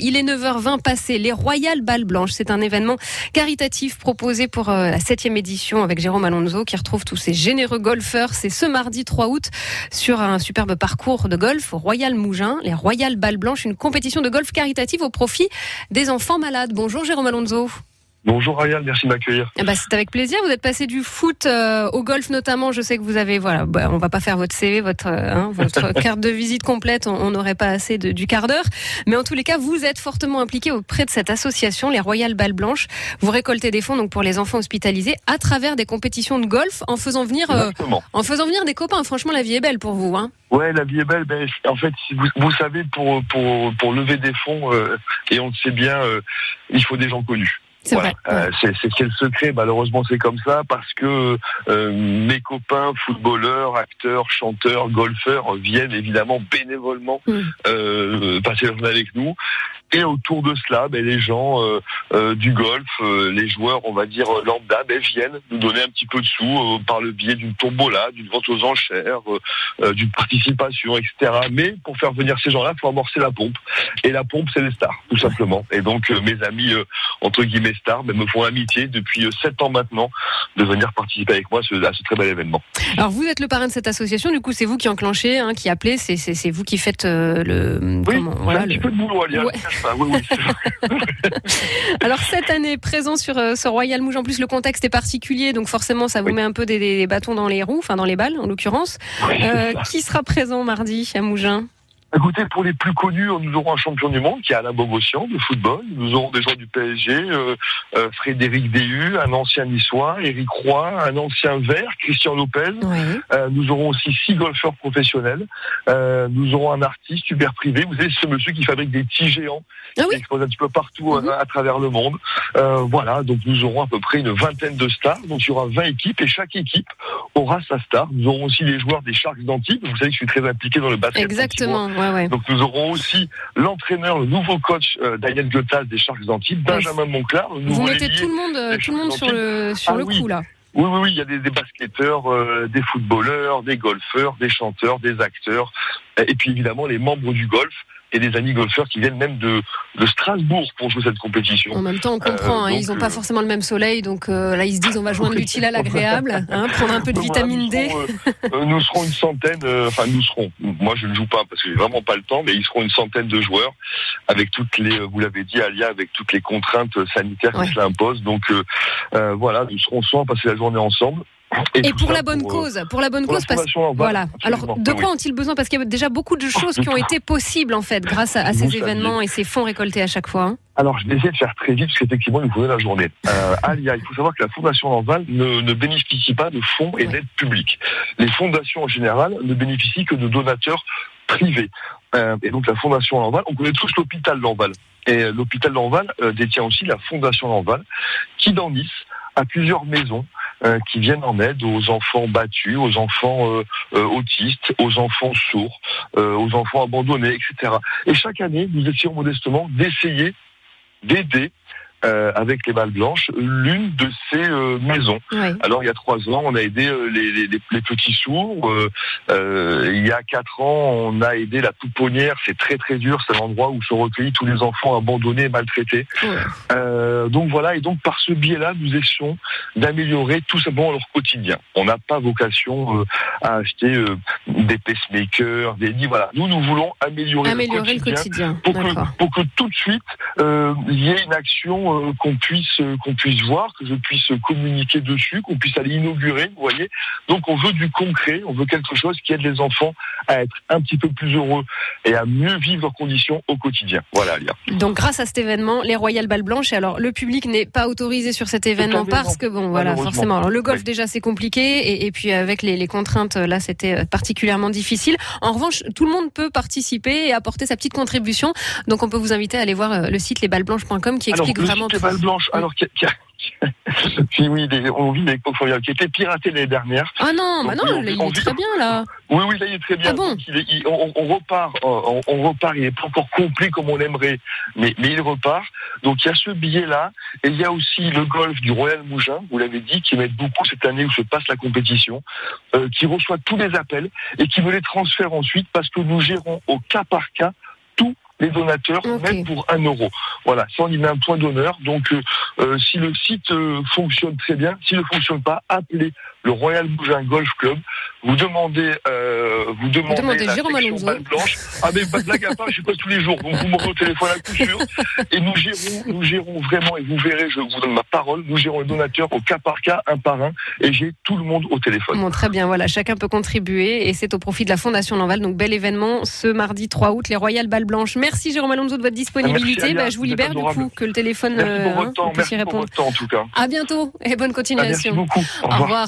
Il est 9h20 passé. Les Royales Balles Blanches, c'est un événement caritatif proposé pour euh, la septième édition avec Jérôme Alonso qui retrouve tous ces généreux golfeurs. C'est ce mardi 3 août sur un superbe parcours de golf au Royal Mougin. Les Royales Balles Blanches, une compétition de golf caritative au profit des enfants malades. Bonjour Jérôme Alonso. Bonjour Ariel, merci de m'accueillir. Eh ben, c'est avec plaisir. Vous êtes passé du foot euh, au golf notamment. Je sais que vous avez, voilà, bah, on va pas faire votre CV, votre, euh, hein, votre carte de visite complète. On n'aurait pas assez de, du quart d'heure. Mais en tous les cas, vous êtes fortement impliqué auprès de cette association, les Royal Balles Blanches. Vous récoltez des fonds donc pour les enfants hospitalisés à travers des compétitions de golf en faisant venir, euh, en faisant venir des copains. Franchement, la vie est belle pour vous, hein. Ouais, la vie est belle. Ben, en fait, vous, vous savez, pour, pour, pour lever des fonds, et on le sait bien, il faut des gens connus. C'est voilà. euh, le secret? Malheureusement, c'est comme ça parce que euh, mes copains, footballeurs, acteurs, chanteurs, golfeurs viennent évidemment bénévolement mm. euh, passer la journée avec nous. Et autour de cela, ben, les gens euh, euh du golf, euh, les joueurs, on va dire lambda, ben, viennent nous donner un petit peu de sous euh, par le biais d'une tombola, d'une vente aux enchères, d'une participation, etc. Mais pour faire venir ces gens-là, il faut amorcer la pompe. Et la pompe, c'est les stars, tout simplement. Et donc mes amis entre guillemets stars ben, me font l'amitié depuis sept ans maintenant de venir participer avec moi à ce, à ce, très bel événement. Alors vous êtes le parrain de cette association, du coup c'est vous qui enclenchez, hein, qui appelez, c'est vous qui faites le. Oui, comment, voilà, un le... petit peu de boulot, Alia. Ouais. Alors cette année, présent sur euh, ce Royal Mouge, en plus le contexte est particulier, donc forcément ça vous met un peu des, bâtons dans les roues, enfin dans les balles en l'occurrence. Euh, qui sera présent mardi à Mougins? Écoutez, pour les plus connus, nous aurons un champion du monde qui est Alain Bogossian de football. Nous aurons des joueurs du PSG, euh, euh, Frédéric Déhu, un ancien niçois, Eric Roy, un ancien vert, Christian Lopez. Oui. Euh, nous aurons aussi six golfeurs professionnels. Euh, nous aurons un artiste, Hubert Privé. Vous savez, ce monsieur qui fabrique des petits géants ah oui. qui exposent un petit peu partout mm -hmm. à travers le monde. voilà, donc nous aurons à peu près une vingtaine de stars. Donc il y aura 20 équipes et chaque équipe aura sa star. Nous aurons aussi les joueurs des Sharks d'Antibes. Vous savez que je suis très impliqué dans le basket. Exactement. Donc nous aurons aussi l'entraîneur, le nouveau coach euh, Daniel des Sharks d'Antibes, Benjamin Monclar. Vous mettez tout le monde, tout le monde sur le, sur ah, le oui. coup là. Oui, oui, oui, il y a des, des basketteurs, euh, des footballeurs, des golfeurs, des chanteurs, des acteurs, et puis évidemment les membres du golf et des amis golfeurs qui viennent même de, de Strasbourg pour jouer cette compétition. En même temps, on comprend, euh, hein, donc, ils n'ont pas forcément le même soleil, donc euh, là ils se disent on va joindre l'utile à l'agréable, hein, prendre un peu de vitamine D. Euh, nous serons une centaine, enfin nous serons, moi je ne joue pas parce que j'ai vraiment pas le temps, mais ils seront une centaine de joueurs avec toutes les, vous l'avez dit Alia, avec toutes les contraintes sanitaires ouais. qui cela impose. Donc voilà, nous serons souvent passer la journée ensemble. Et, et pour la bonne pour, cause, pour la bonne pour cause, parce voilà. Alors, de quoi oui. ont-ils besoin? Parce qu'il y a déjà beaucoup de choses qui ont été possibles en fait grâce à, à ces événements et ces fonds récoltés à chaque fois. Hein. Alors, je vais essayer de faire très vite parce qu'effectivement, il nous faudrait la journée. Euh, Alia, il faut savoir que la Fondation Lanval ne, ne bénéficie pas de fonds et d'aides publiques. Les fondations en général ne bénéficient que de donateurs privés. Euh, et donc, la Fondation Lanval, on connaît tous l'hôpital Lanval. Et l'hôpital Lanval euh, détient aussi la Fondation Lanval, qui dans Nice a plusieurs maisons euh, qui viennent en aide aux enfants battus, aux enfants euh, euh, autistes, aux enfants sourds, aux enfants abandonnés, etc. Et chaque année, nous essayons modestement d'essayer d'aider euh, avec les balles blanches l'une de ces euh, maisons. Oui. Alors il y a trois ans, on a aidé euh, les, les, les, petits sourds. Euh, il y a quatre ans, on a aidé la pouponnière. C'est très très dur. C'est l'endroit où se recueillent tous les enfants abandonnés, maltraités. Oui. donc voilà. Et donc par ce biais-là, nous essayons d'améliorer tout simplement leur quotidien. On n'a pas vocation à acheter des pacemakers, des lits. Voilà. Nous, nous voulons améliorer, améliorer le quotidien, le quotidien pour, que, pour que tout de suite il y ait une action euh, qu'on puisse euh, qu'on puisse voir, que je puisse communiquer dessus, qu'on puisse aller inaugurer, vous voyez. Donc on veut du concret, on veut quelque chose qui aide les enfants à être un petit peu plus heureux et à mieux vivre leurs conditions au quotidien. Voilà. Donc grâce à cet événement, les Royal Balles Blanches, et alors le public n'est pas autorisé sur cet événement parce que bon, voilà, forcément. Alors, le golf oui. déjà c'est compliqué et, et, puis avec les, les contraintes là c'était particulièrement difficile. En revanche, tout le monde peut participer et apporter sa petite contribution. Donc on peut vous inviter à aller voir le site lesballesblanches.com qui explique alors, vraiment les balles blanches, alors qui, qui, puis oui, des, on vit des coffres qui étaient piratés l'année dernière. Ah non, bah non, on, là, il est très bien là. Oui, oui, là il est très bien. Ah bon il est, il, on, repart, on, on, repart. Il n'est pas encore complet comme on aimerait, mais, mais il repart. Donc il y a ce billet-là, et il y a aussi le golf du Royal Mougin. Vous l'avez dit, qui m'aide beaucoup cette année où se passe la compétition, euh, qui reçoit tous les appels et qui veut les transférer ensuite parce que nous gérons au cas par cas les donateurs, même pour un euro. Voilà, ça on y met un point d'honneur. Donc si le site fonctionne très bien, s'il ne fonctionne pas, appelez le Royal Mougin Golf Club. Vous demandez, euh, vous demandez, vous demandez Jérôme Alonso. blanche. Ah mais pas de blague à part, je sais pas tous les jours. Donc vous m'aurez au téléphone à coup sûr. Et nous gérons, nous gérons vraiment, et vous verrez, je vous donne ma parole, nous gérons les donateurs au cas par cas, un par un, et j'ai tout le monde au téléphone. Bon, très bien, voilà, chacun peut contribuer, et c'est au profit de la Fondation Lanval. Donc bel événement ce mardi 3 août, les Royal Balles Blanches. Merci Jérôme Alonso de votre disponibilité. bah, je vous libère du coup que le téléphone merci pour euh, votre temps, merci pour votre temps en tout cas. À bientôt et bonne continuation. merci beaucoup. Au revoir.